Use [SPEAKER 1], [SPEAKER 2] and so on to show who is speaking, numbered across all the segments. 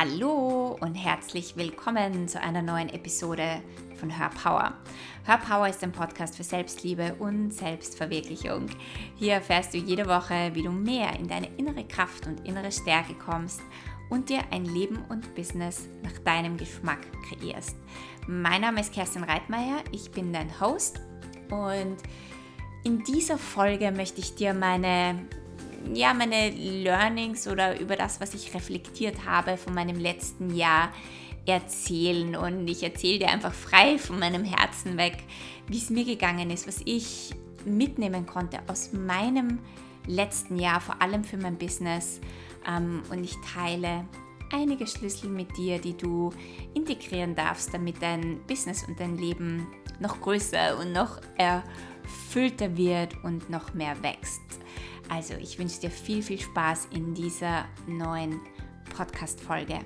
[SPEAKER 1] Hallo und herzlich willkommen zu einer neuen Episode von Hör Power. Hör Power ist ein Podcast für Selbstliebe und Selbstverwirklichung. Hier erfährst du jede Woche, wie du mehr in deine innere Kraft und innere Stärke kommst und dir ein Leben und Business nach deinem Geschmack kreierst. Mein Name ist Kerstin Reitmeier, ich bin dein Host und in dieser Folge möchte ich dir meine ja, meine Learnings oder über das, was ich reflektiert habe von meinem letzten Jahr erzählen. Und ich erzähle dir einfach frei von meinem Herzen weg, wie es mir gegangen ist, was ich mitnehmen konnte aus meinem letzten Jahr, vor allem für mein Business. Ähm, und ich teile einige Schlüssel mit dir, die du integrieren darfst, damit dein Business und dein Leben noch größer und noch erfüllter wird und noch mehr wächst. Also ich wünsche dir viel, viel Spaß in dieser neuen Podcast-Folge.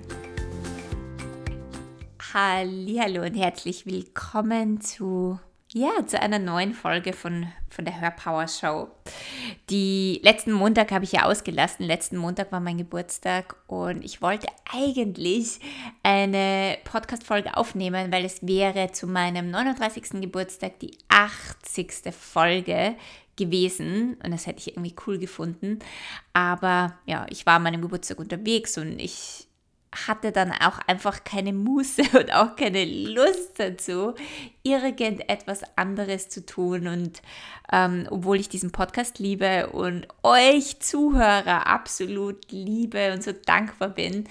[SPEAKER 1] Hallo und herzlich willkommen zu, ja, zu einer neuen Folge von, von der Hörpower Show. Die letzten Montag habe ich ja ausgelassen. Letzten Montag war mein Geburtstag und ich wollte eigentlich eine Podcast-Folge aufnehmen, weil es wäre zu meinem 39. Geburtstag die 80. Folge gewesen und das hätte ich irgendwie cool gefunden. Aber ja, ich war an meinem Geburtstag unterwegs und ich hatte dann auch einfach keine Muße und auch keine Lust dazu, irgendetwas anderes zu tun. Und ähm, obwohl ich diesen Podcast liebe und euch Zuhörer absolut liebe und so dankbar bin,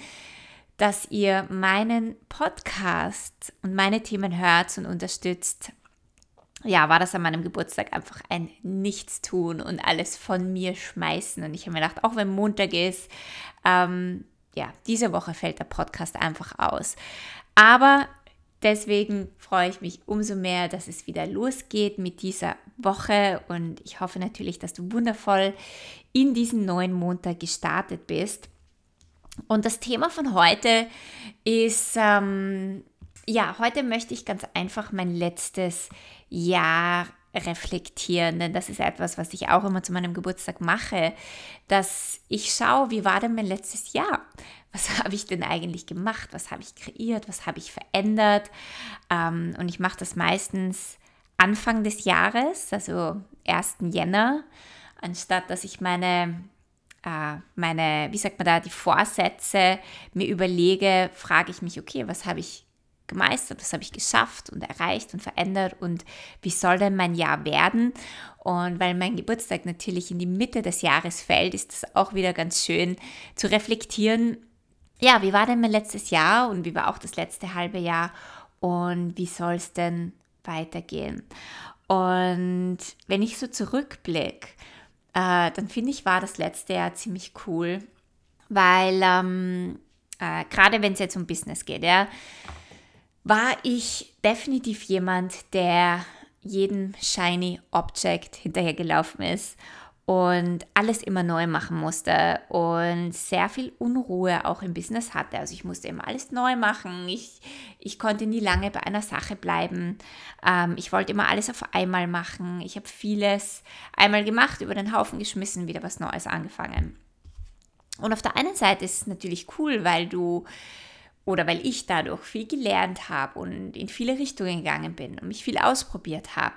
[SPEAKER 1] dass ihr meinen Podcast und meine Themen hört und unterstützt, ja, war das an meinem Geburtstag einfach ein Nichtstun und alles von mir schmeißen. Und ich habe mir gedacht, auch wenn Montag ist, ähm, ja, diese Woche fällt der Podcast einfach aus. Aber deswegen freue ich mich umso mehr, dass es wieder losgeht mit dieser Woche. Und ich hoffe natürlich, dass du wundervoll in diesen neuen Montag gestartet bist. Und das Thema von heute ist, ähm, ja, heute möchte ich ganz einfach mein letztes Jahr reflektieren, denn das ist etwas, was ich auch immer zu meinem Geburtstag mache, dass ich schaue, wie war denn mein letztes Jahr? Was habe ich denn eigentlich gemacht? Was habe ich kreiert? Was habe ich verändert? Ähm, und ich mache das meistens Anfang des Jahres, also 1. Jänner, anstatt dass ich meine äh, meine, wie sagt man da, die Vorsätze mir überlege, frage ich mich, okay, was habe ich gemeistert, was habe ich geschafft und erreicht und verändert und wie soll denn mein Jahr werden? Und weil mein Geburtstag natürlich in die Mitte des Jahres fällt, ist es auch wieder ganz schön zu reflektieren, ja, wie war denn mein letztes Jahr und wie war auch das letzte halbe Jahr und wie soll es denn weitergehen? Und wenn ich so zurückblicke, äh, dann finde ich, war das letzte Jahr ziemlich cool, weil ähm, äh, gerade wenn es jetzt um Business geht, ja, war ich definitiv jemand, der jedem Shiny Object hinterhergelaufen ist und alles immer neu machen musste und sehr viel Unruhe auch im Business hatte. Also ich musste immer alles neu machen. Ich, ich konnte nie lange bei einer Sache bleiben. Ähm, ich wollte immer alles auf einmal machen. Ich habe vieles einmal gemacht, über den Haufen geschmissen, wieder was Neues angefangen. Und auf der einen Seite ist es natürlich cool, weil du oder weil ich dadurch viel gelernt habe und in viele Richtungen gegangen bin und mich viel ausprobiert habe.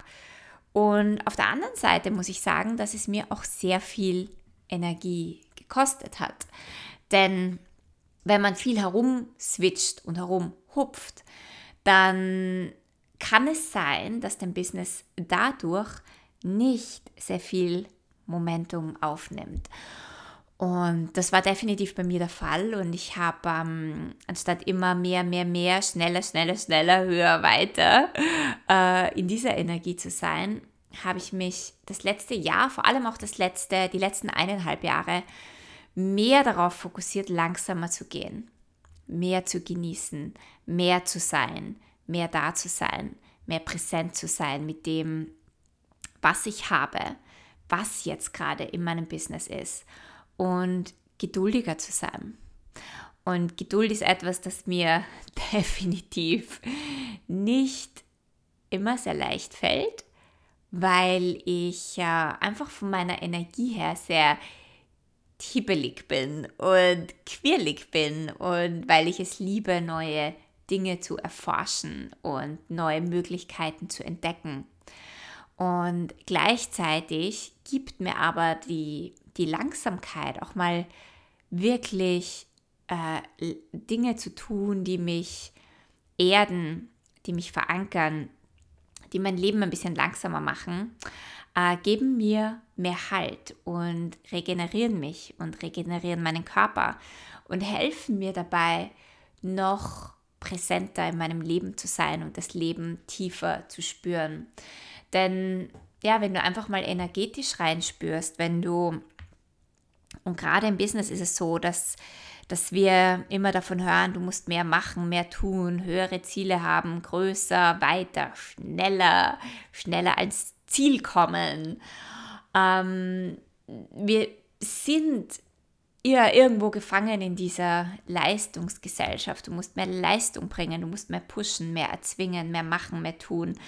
[SPEAKER 1] Und auf der anderen Seite muss ich sagen, dass es mir auch sehr viel Energie gekostet hat. Denn wenn man viel herumswitcht und herumhupft, dann kann es sein, dass dein Business dadurch nicht sehr viel Momentum aufnimmt. Und das war definitiv bei mir der Fall. Und ich habe ähm, anstatt immer mehr, mehr, mehr, schneller, schneller, schneller, höher, weiter äh, in dieser Energie zu sein, habe ich mich das letzte Jahr, vor allem auch das letzte, die letzten eineinhalb Jahre, mehr darauf fokussiert, langsamer zu gehen, mehr zu genießen, mehr zu sein, mehr da zu sein, mehr präsent zu sein mit dem, was ich habe, was jetzt gerade in meinem Business ist und geduldiger zu sein. Und Geduld ist etwas, das mir definitiv nicht immer sehr leicht fällt, weil ich äh, einfach von meiner Energie her sehr hibbelig bin und quirlig bin und weil ich es liebe, neue Dinge zu erforschen und neue Möglichkeiten zu entdecken. Und gleichzeitig gibt mir aber die, die Langsamkeit auch mal wirklich äh, Dinge zu tun, die mich erden, die mich verankern, die mein Leben ein bisschen langsamer machen, äh, geben mir mehr Halt und regenerieren mich und regenerieren meinen Körper und helfen mir dabei, noch präsenter in meinem Leben zu sein und das Leben tiefer zu spüren. Denn ja, wenn du einfach mal energetisch reinspürst, wenn du, und gerade im Business ist es so, dass, dass wir immer davon hören, du musst mehr machen, mehr tun, höhere Ziele haben, größer, weiter, schneller, schneller als Ziel kommen. Ähm, wir sind ja irgendwo gefangen in dieser Leistungsgesellschaft. Du musst mehr Leistung bringen, du musst mehr pushen, mehr erzwingen, mehr machen, mehr tun.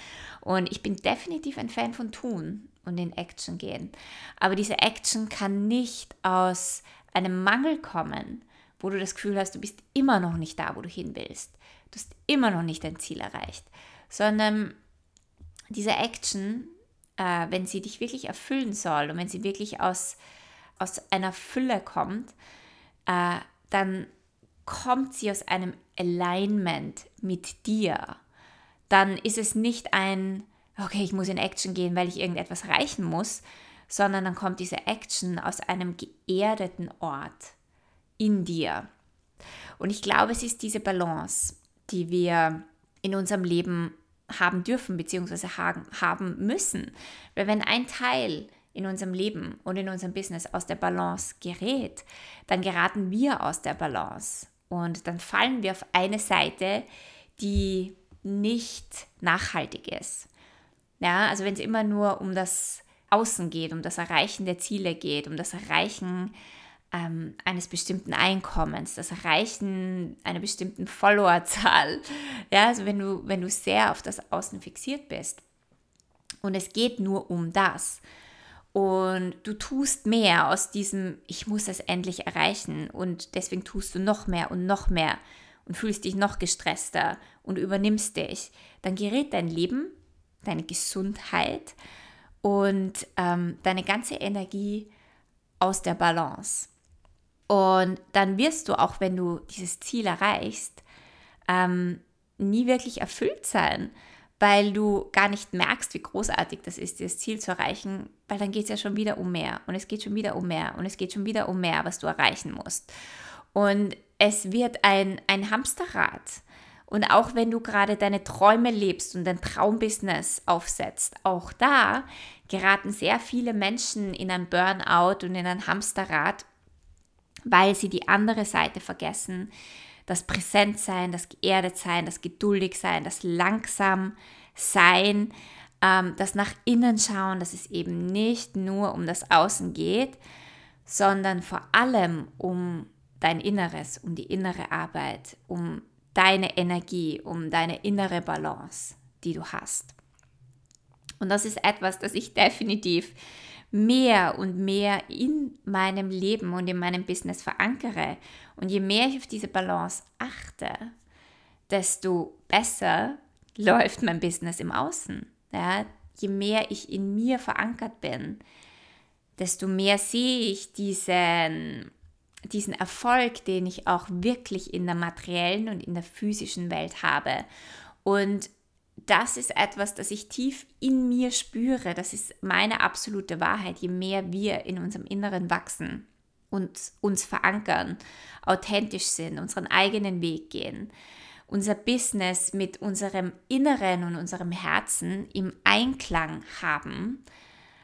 [SPEAKER 1] Und ich bin definitiv ein Fan von tun und in Action gehen. Aber diese Action kann nicht aus einem Mangel kommen, wo du das Gefühl hast, du bist immer noch nicht da, wo du hin willst. Du hast immer noch nicht dein Ziel erreicht, sondern diese Action, äh, wenn sie dich wirklich erfüllen soll und wenn sie wirklich aus aus einer Fülle kommt, äh, dann kommt sie aus einem Alignment mit dir. Dann ist es nicht ein, okay, ich muss in Action gehen, weil ich irgendetwas erreichen muss, sondern dann kommt diese Action aus einem geerdeten Ort in dir. Und ich glaube, es ist diese Balance, die wir in unserem Leben haben dürfen bzw. haben müssen. Weil wenn ein Teil in unserem Leben und in unserem Business aus der Balance gerät, dann geraten wir aus der Balance und dann fallen wir auf eine Seite, die nicht nachhaltig ist. Ja, also wenn es immer nur um das Außen geht, um das Erreichen der Ziele geht, um das Erreichen ähm, eines bestimmten Einkommens, das Erreichen einer bestimmten Followerzahl. Ja, also wenn du, wenn du sehr auf das Außen fixiert bist und es geht nur um das, und du tust mehr aus diesem, ich muss es endlich erreichen und deswegen tust du noch mehr und noch mehr und fühlst dich noch gestresster und übernimmst dich, dann gerät dein Leben, deine Gesundheit und ähm, deine ganze Energie aus der Balance. Und dann wirst du, auch wenn du dieses Ziel erreichst, ähm, nie wirklich erfüllt sein, weil du gar nicht merkst, wie großartig das ist, dieses Ziel zu erreichen, weil dann geht es ja schon wieder um mehr und es geht schon wieder um mehr und es geht schon wieder um mehr, was du erreichen musst. Und es wird ein, ein Hamsterrad. Und auch wenn du gerade deine Träume lebst und dein Traumbusiness aufsetzt, auch da geraten sehr viele Menschen in ein Burnout und in ein Hamsterrad, weil sie die andere Seite vergessen, das Präsentsein, das das Geduldigsein, das langsam Sein, ähm, das nach innen schauen, dass es eben nicht nur um das Außen geht, sondern vor allem um dein Inneres, um die innere Arbeit, um deine Energie, um deine innere Balance, die du hast. Und das ist etwas, das ich definitiv mehr und mehr in meinem Leben und in meinem Business verankere. Und je mehr ich auf diese Balance achte, desto besser läuft mein Business im Außen. Ja, je mehr ich in mir verankert bin, desto mehr sehe ich diesen, diesen Erfolg, den ich auch wirklich in der materiellen und in der physischen Welt habe. Und das ist etwas, das ich tief in mir spüre. Das ist meine absolute Wahrheit. Je mehr wir in unserem Inneren wachsen und uns verankern, authentisch sind, unseren eigenen Weg gehen, unser Business mit unserem Inneren und unserem Herzen im Einklang haben,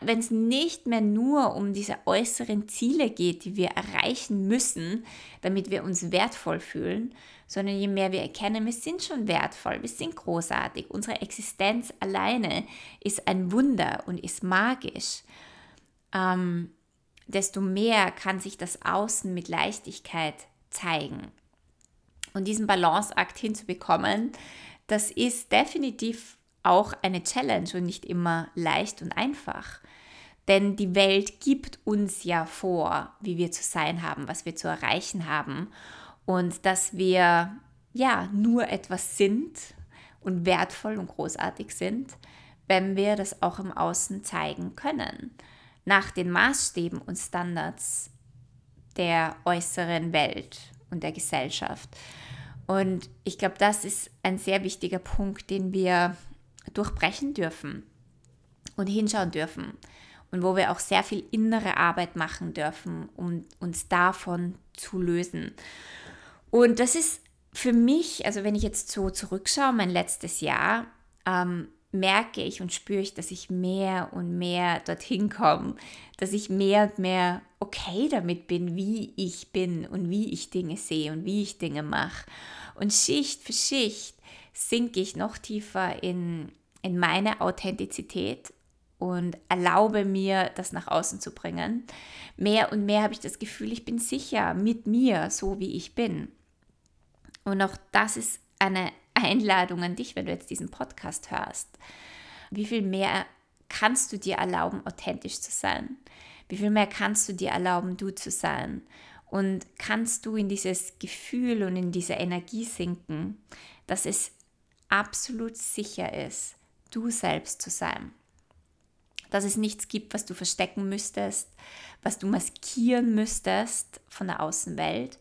[SPEAKER 1] wenn es nicht mehr nur um diese äußeren Ziele geht, die wir erreichen müssen, damit wir uns wertvoll fühlen, sondern je mehr wir erkennen, wir sind schon wertvoll, wir sind großartig, unsere Existenz alleine ist ein Wunder und ist magisch, ähm, desto mehr kann sich das Außen mit Leichtigkeit zeigen. Und diesen Balanceakt hinzubekommen, das ist definitiv auch eine Challenge und nicht immer leicht und einfach. Denn die Welt gibt uns ja vor, wie wir zu sein haben, was wir zu erreichen haben und dass wir ja nur etwas sind und wertvoll und großartig sind, wenn wir das auch im Außen zeigen können, nach den Maßstäben und Standards der äußeren Welt und der Gesellschaft. Und ich glaube, das ist ein sehr wichtiger Punkt, den wir durchbrechen dürfen und hinschauen dürfen. Und wo wir auch sehr viel innere Arbeit machen dürfen, um uns davon zu lösen. Und das ist für mich, also wenn ich jetzt so zurückschaue, mein letztes Jahr, ähm, merke ich und spüre ich, dass ich mehr und mehr dorthin komme, dass ich mehr und mehr okay damit bin, wie ich bin und wie ich Dinge sehe und wie ich Dinge mache. Und Schicht für Schicht sinke ich noch tiefer in, in meine Authentizität und erlaube mir, das nach außen zu bringen. Mehr und mehr habe ich das Gefühl, ich bin sicher mit mir, so wie ich bin. Und auch das ist eine Einladung an dich, wenn du jetzt diesen Podcast hörst. Wie viel mehr kannst du dir erlauben, authentisch zu sein? Wie viel mehr kannst du dir erlauben, du zu sein? Und kannst du in dieses Gefühl und in diese Energie sinken, dass es absolut sicher ist, du selbst zu sein? Dass es nichts gibt, was du verstecken müsstest, was du maskieren müsstest von der Außenwelt,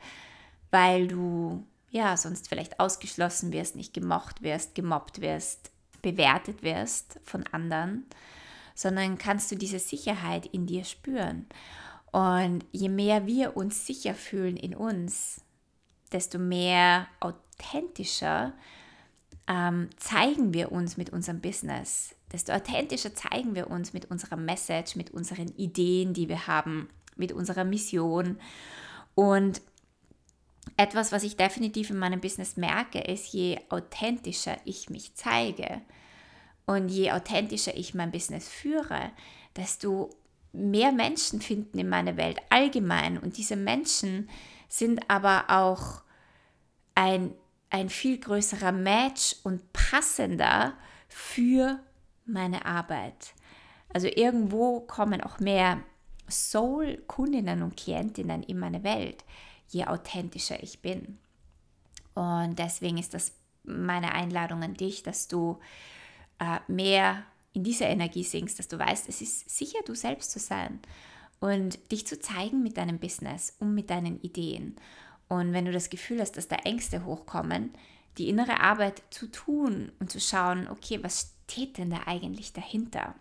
[SPEAKER 1] weil du ja, sonst vielleicht ausgeschlossen wirst, nicht gemocht wirst, gemobbt wirst, bewertet wirst von anderen, sondern kannst du diese Sicherheit in dir spüren. Und je mehr wir uns sicher fühlen in uns, desto mehr authentischer ähm, zeigen wir uns mit unserem Business, desto authentischer zeigen wir uns mit unserer Message, mit unseren Ideen, die wir haben, mit unserer Mission. Und etwas, was ich definitiv in meinem Business merke, ist, je authentischer ich mich zeige und je authentischer ich mein Business führe, desto mehr Menschen finden in meiner Welt allgemein. Und diese Menschen sind aber auch ein, ein viel größerer Match und passender für meine Arbeit. Also irgendwo kommen auch mehr Soul-Kundinnen und Klientinnen in meine Welt, je authentischer ich bin. Und deswegen ist das meine Einladung an dich, dass du äh, mehr in diese Energie sinkst, dass du weißt, es ist sicher, du selbst zu sein und dich zu zeigen mit deinem Business und mit deinen Ideen. Und wenn du das Gefühl hast, dass da Ängste hochkommen, die innere Arbeit zu tun und zu schauen, okay, was steht denn da eigentlich dahinter?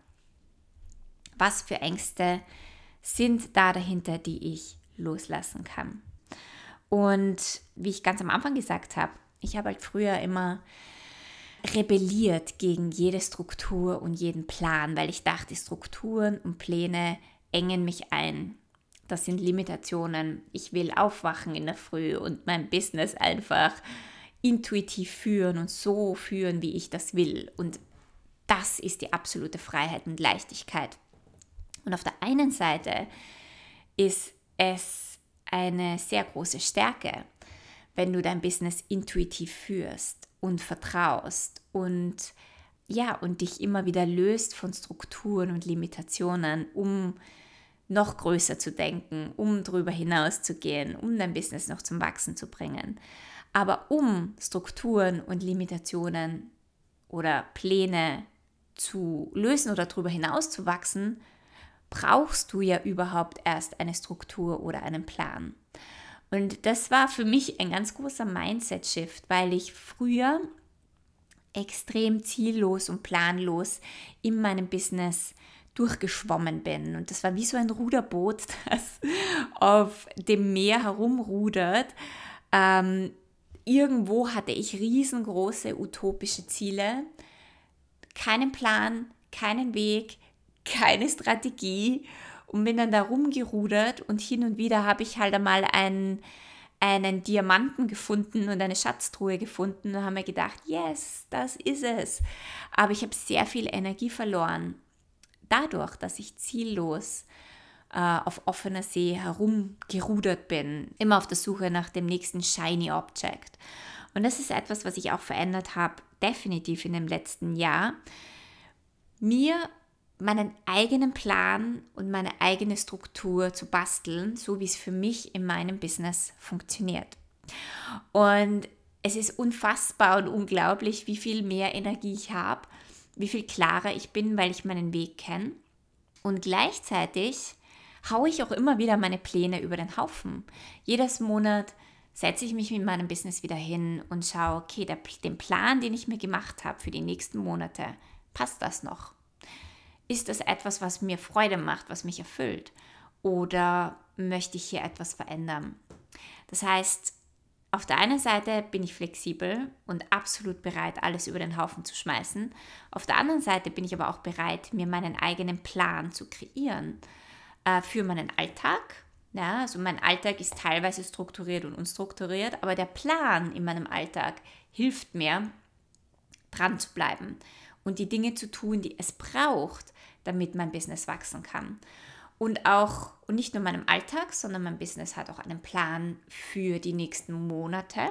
[SPEAKER 1] Was für Ängste sind da dahinter, die ich loslassen kann? Und wie ich ganz am Anfang gesagt habe, ich habe halt früher immer rebelliert gegen jede Struktur und jeden Plan, weil ich dachte, Strukturen und Pläne engen mich ein. Das sind Limitationen. Ich will aufwachen in der Früh und mein Business einfach intuitiv führen und so führen, wie ich das will. Und das ist die absolute Freiheit und Leichtigkeit. Und auf der einen Seite ist es eine sehr große Stärke, wenn du dein Business intuitiv führst und vertraust und ja, und dich immer wieder löst von Strukturen und Limitationen, um noch größer zu denken, um darüber hinaus zu gehen, um dein Business noch zum Wachsen zu bringen. Aber um Strukturen und Limitationen oder Pläne zu lösen oder darüber hinaus zu wachsen, brauchst du ja überhaupt erst eine Struktur oder einen Plan. Und das war für mich ein ganz großer Mindset-Shift, weil ich früher extrem ziellos und planlos in meinem Business durchgeschwommen bin. Und das war wie so ein Ruderboot, das auf dem Meer herumrudert. Ähm, irgendwo hatte ich riesengroße utopische Ziele, keinen Plan, keinen Weg, keine Strategie und bin dann da rumgerudert und hin und wieder habe ich halt einmal einen, einen Diamanten gefunden und eine Schatztruhe gefunden und habe mir gedacht, yes, das ist es. Aber ich habe sehr viel Energie verloren dadurch, dass ich ziellos äh, auf offener See herumgerudert bin, immer auf der Suche nach dem nächsten shiny Object. Und das ist etwas, was ich auch verändert habe, definitiv in dem letzten Jahr. Mir meinen eigenen Plan und meine eigene Struktur zu basteln, so wie es für mich in meinem Business funktioniert. Und es ist unfassbar und unglaublich, wie viel mehr Energie ich habe, wie viel klarer ich bin, weil ich meinen Weg kenne. Und gleichzeitig haue ich auch immer wieder meine Pläne über den Haufen. Jedes Monat setze ich mich mit meinem Business wieder hin und schaue, okay, der, den Plan, den ich mir gemacht habe für die nächsten Monate, passt das noch? Ist das etwas, was mir Freude macht, was mich erfüllt? Oder möchte ich hier etwas verändern? Das heißt, auf der einen Seite bin ich flexibel und absolut bereit, alles über den Haufen zu schmeißen. Auf der anderen Seite bin ich aber auch bereit, mir meinen eigenen Plan zu kreieren äh, für meinen Alltag. Ja, also mein Alltag ist teilweise strukturiert und unstrukturiert, aber der Plan in meinem Alltag hilft mir, dran zu bleiben und die Dinge zu tun, die es braucht, damit mein Business wachsen kann. Und auch, und nicht nur meinem Alltag, sondern mein Business hat auch einen Plan für die nächsten Monate.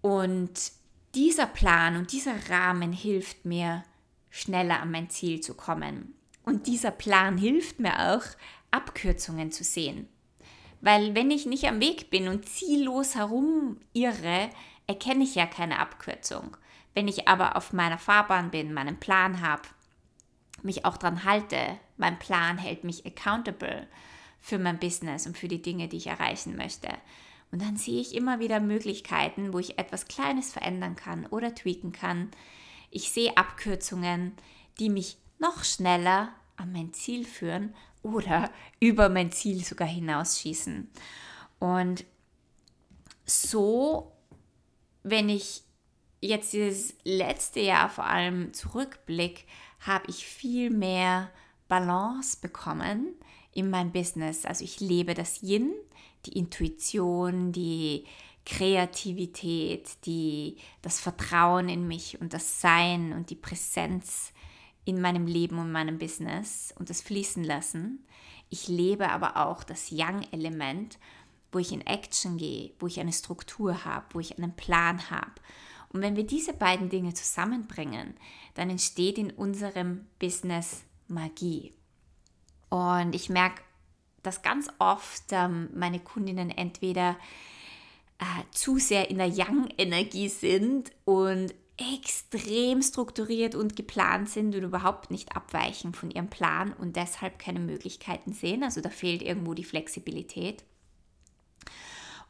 [SPEAKER 1] Und dieser Plan und dieser Rahmen hilft mir, schneller an mein Ziel zu kommen. Und dieser Plan hilft mir auch, Abkürzungen zu sehen. Weil wenn ich nicht am Weg bin und ziellos herumirre, erkenne ich ja keine Abkürzung. Wenn ich aber auf meiner Fahrbahn bin, meinen Plan habe, mich auch daran halte, mein Plan hält mich accountable für mein Business und für die Dinge, die ich erreichen möchte. Und dann sehe ich immer wieder Möglichkeiten, wo ich etwas Kleines verändern kann oder tweaken kann. Ich sehe Abkürzungen, die mich noch schneller an mein Ziel führen oder über mein Ziel sogar hinausschießen. Und so, wenn ich jetzt dieses letzte Jahr vor allem zurückblicke, habe ich viel mehr Balance bekommen in meinem Business. Also ich lebe das Yin, die Intuition, die Kreativität, die, das Vertrauen in mich und das Sein und die Präsenz in meinem Leben und meinem Business und das Fließen lassen. Ich lebe aber auch das Yang-Element, wo ich in Action gehe, wo ich eine Struktur habe, wo ich einen Plan habe. Und wenn wir diese beiden Dinge zusammenbringen, dann entsteht in unserem Business Magie. Und ich merke, dass ganz oft ähm, meine Kundinnen entweder äh, zu sehr in der Yang-Energie sind und extrem strukturiert und geplant sind und überhaupt nicht abweichen von ihrem Plan und deshalb keine Möglichkeiten sehen. Also da fehlt irgendwo die Flexibilität.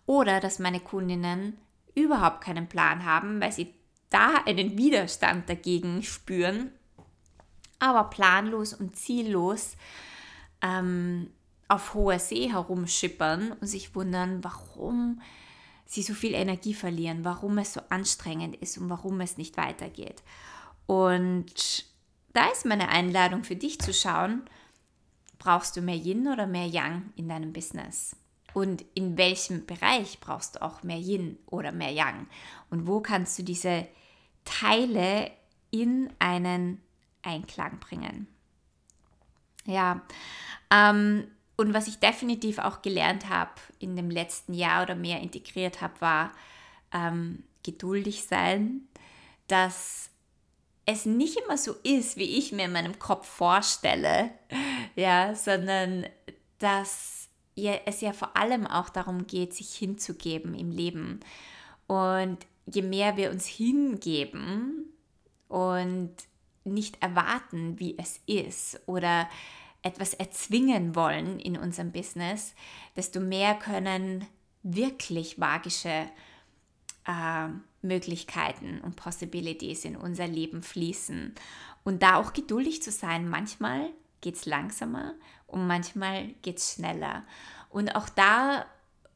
[SPEAKER 1] Oder dass meine Kundinnen überhaupt keinen Plan haben, weil sie da einen Widerstand dagegen spüren, aber planlos und ziellos ähm, auf hoher See herumschippern und sich wundern, warum sie so viel Energie verlieren, warum es so anstrengend ist und warum es nicht weitergeht. Und da ist meine Einladung für dich zu schauen, brauchst du mehr Yin oder mehr Yang in deinem Business? Und in welchem Bereich brauchst du auch mehr Yin oder mehr Yang? Und wo kannst du diese Teile in einen Einklang bringen? Ja, ähm, und was ich definitiv auch gelernt habe in dem letzten Jahr oder mehr integriert habe, war ähm, geduldig sein, dass es nicht immer so ist, wie ich mir in meinem Kopf vorstelle, ja, sondern dass es ja vor allem auch darum geht, sich hinzugeben im Leben. Und je mehr wir uns hingeben und nicht erwarten, wie es ist oder etwas erzwingen wollen in unserem Business, desto mehr können wirklich magische äh, Möglichkeiten und Possibilities in unser Leben fließen. Und da auch geduldig zu sein. Manchmal geht es langsamer und manchmal geht es schneller. Und auch da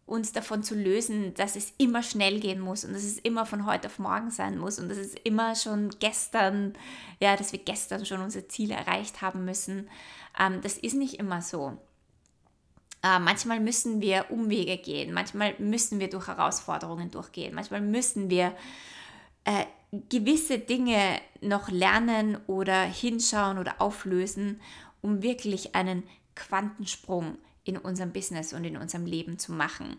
[SPEAKER 1] uns davon zu lösen, dass es immer schnell gehen muss und dass es immer von heute auf morgen sein muss und dass es immer schon gestern, ja, dass wir gestern schon unser Ziel erreicht haben müssen. Ähm, das ist nicht immer so. Äh, manchmal müssen wir Umwege gehen, manchmal müssen wir durch Herausforderungen durchgehen, manchmal müssen wir äh, gewisse Dinge noch lernen oder hinschauen oder auflösen, um wirklich einen Quantensprung in unserem Business und in unserem Leben zu machen.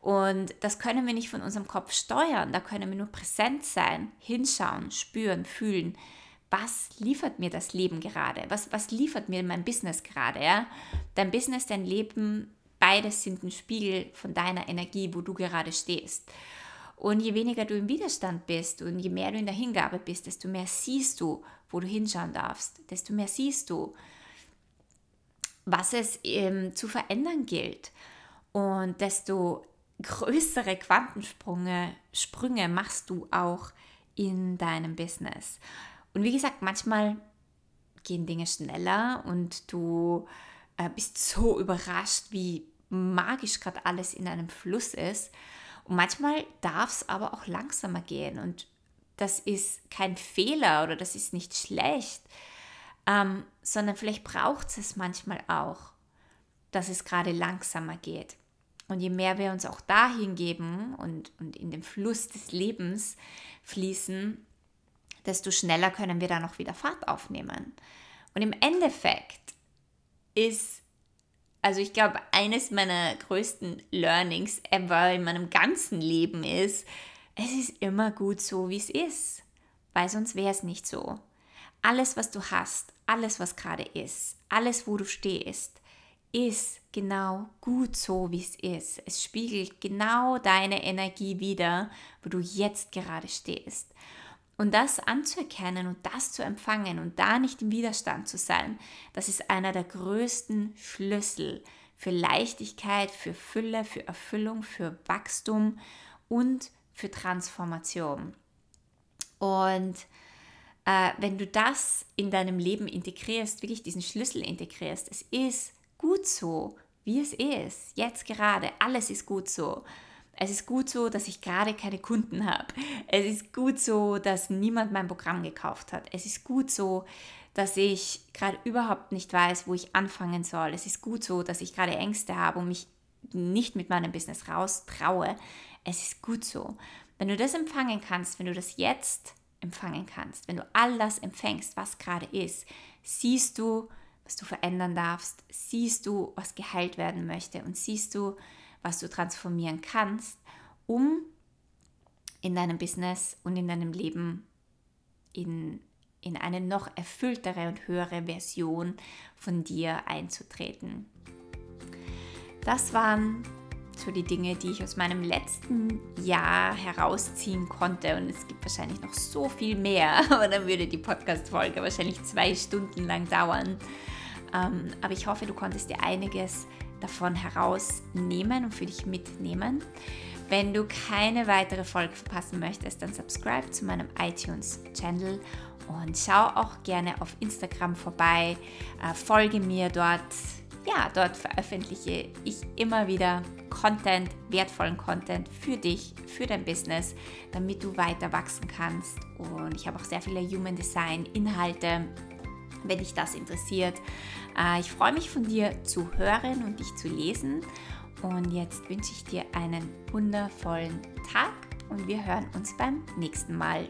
[SPEAKER 1] Und das können wir nicht von unserem Kopf steuern, da können wir nur präsent sein, hinschauen, spüren, fühlen, was liefert mir das Leben gerade? Was, was liefert mir mein Business gerade? Ja? Dein Business, dein Leben, beides sind ein Spiegel von deiner Energie, wo du gerade stehst. Und je weniger du im Widerstand bist und je mehr du in der Hingabe bist, desto mehr siehst du, wo du hinschauen darfst, desto mehr siehst du, was es ähm, zu verändern gilt. Und desto größere Quantensprünge Sprünge machst du auch in deinem Business. Und wie gesagt, manchmal gehen Dinge schneller und du äh, bist so überrascht, wie magisch gerade alles in einem Fluss ist. Und manchmal darf es aber auch langsamer gehen. Und das ist kein Fehler oder das ist nicht schlecht, ähm, sondern vielleicht braucht es manchmal auch, dass es gerade langsamer geht. Und je mehr wir uns auch dahin geben und, und in den Fluss des Lebens fließen, desto schneller können wir da noch wieder Fahrt aufnehmen. Und im Endeffekt ist, also ich glaube, eines meiner größten Learnings ever in meinem ganzen Leben ist, es ist immer gut so, wie es ist, weil sonst wäre es nicht so. Alles, was du hast, alles, was gerade ist, alles, wo du stehst, ist genau gut so, wie es ist. Es spiegelt genau deine Energie wider, wo du jetzt gerade stehst. Und das anzuerkennen und das zu empfangen und da nicht im Widerstand zu sein, das ist einer der größten Schlüssel für Leichtigkeit, für Fülle, für Erfüllung, für Wachstum und für Transformation. Und äh, wenn du das in deinem Leben integrierst, wirklich diesen Schlüssel integrierst, es ist gut so, wie es ist, jetzt gerade, alles ist gut so. Es ist gut so, dass ich gerade keine Kunden habe. Es ist gut so, dass niemand mein Programm gekauft hat. Es ist gut so, dass ich gerade überhaupt nicht weiß, wo ich anfangen soll. Es ist gut so, dass ich gerade Ängste habe und mich nicht mit meinem Business raus traue. Es ist gut so. Wenn du das empfangen kannst, wenn du das jetzt empfangen kannst, wenn du all das empfängst, was gerade ist, siehst du, was du verändern darfst, siehst du, was geheilt werden möchte und siehst du, was du transformieren kannst, um in deinem Business und in deinem Leben in, in eine noch erfülltere und höhere Version von dir einzutreten. Das waren so die Dinge, die ich aus meinem letzten Jahr herausziehen konnte. Und es gibt wahrscheinlich noch so viel mehr, aber dann würde die Podcast-Folge wahrscheinlich zwei Stunden lang dauern. Ähm, aber ich hoffe, du konntest dir einiges davon herausnehmen und für dich mitnehmen. Wenn du keine weitere Folge verpassen möchtest, dann subscribe zu meinem iTunes-Channel und schau auch gerne auf Instagram vorbei. Äh, folge mir dort. Ja, dort veröffentliche ich immer wieder Content, wertvollen Content für dich, für dein Business, damit du weiter wachsen kannst. Und ich habe auch sehr viele Human Design Inhalte wenn dich das interessiert. Äh, ich freue mich von dir zu hören und dich zu lesen. Und jetzt wünsche ich dir einen wundervollen Tag und wir hören uns beim nächsten Mal.